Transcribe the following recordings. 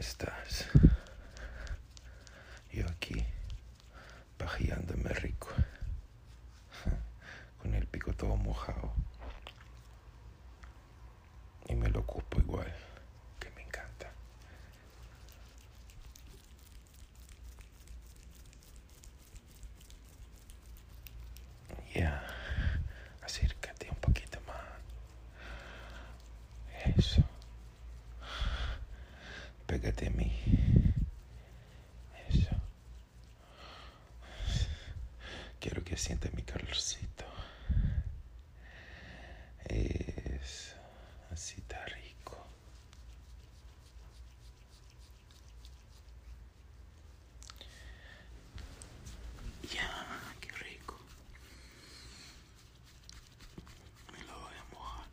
estás? Yo aquí, pajeándome rico, con el pico todo mojado. Y me lo ocupo igual, que me encanta. Ya. Yeah. Pégate a mí. Eso. Quiero que sientas mi calorcito. Eso. Así está rico. Ya, qué rico. Me lo voy a mojar.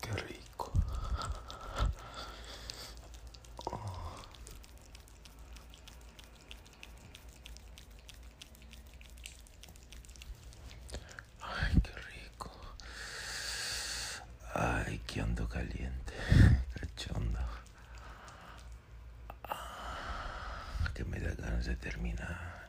Qué rico. Ay, qué rico. Ay, qué ando caliente. Cachondo. Ah, que me da ganas de terminar.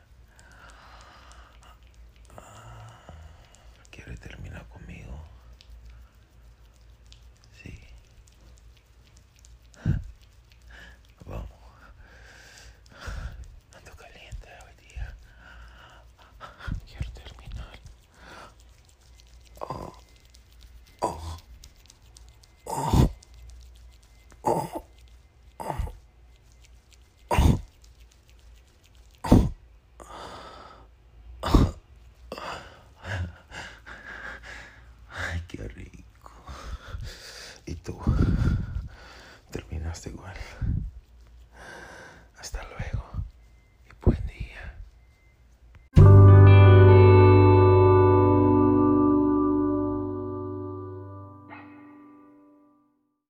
Ay,